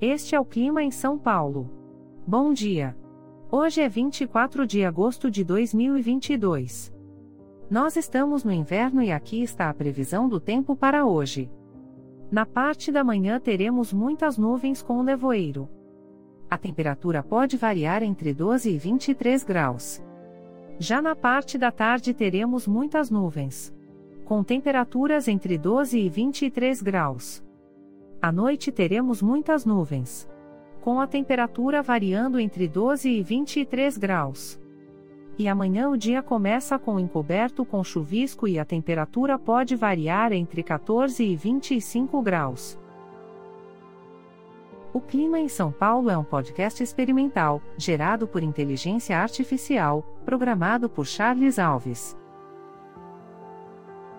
Este é o clima em São Paulo. Bom dia. Hoje é 24 de agosto de 2022. Nós estamos no inverno e aqui está a previsão do tempo para hoje. Na parte da manhã teremos muitas nuvens com nevoeiro. A temperatura pode variar entre 12 e 23 graus. Já na parte da tarde teremos muitas nuvens. Com temperaturas entre 12 e 23 graus. À noite teremos muitas nuvens. Com a temperatura variando entre 12 e 23 graus. E amanhã o dia começa com encoberto com chuvisco e a temperatura pode variar entre 14 e 25 graus. O Clima em São Paulo é um podcast experimental, gerado por inteligência artificial, programado por Charles Alves.